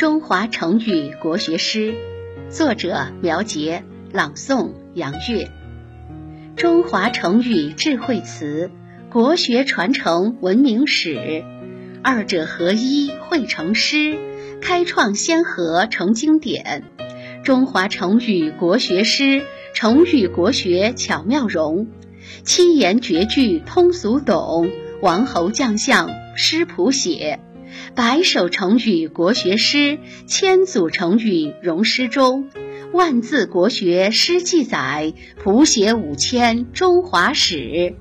中华成语国学诗，作者苗杰，朗诵杨月。中华成语智慧词，国学传承文明史，二者合一汇成诗，开创先河成经典。中华成语国学诗，成语国学巧妙融，七言绝句通俗懂，王侯将相诗谱写。百首成语国学诗，千组成语融诗中，万字国学诗记载，谱写五千中华史。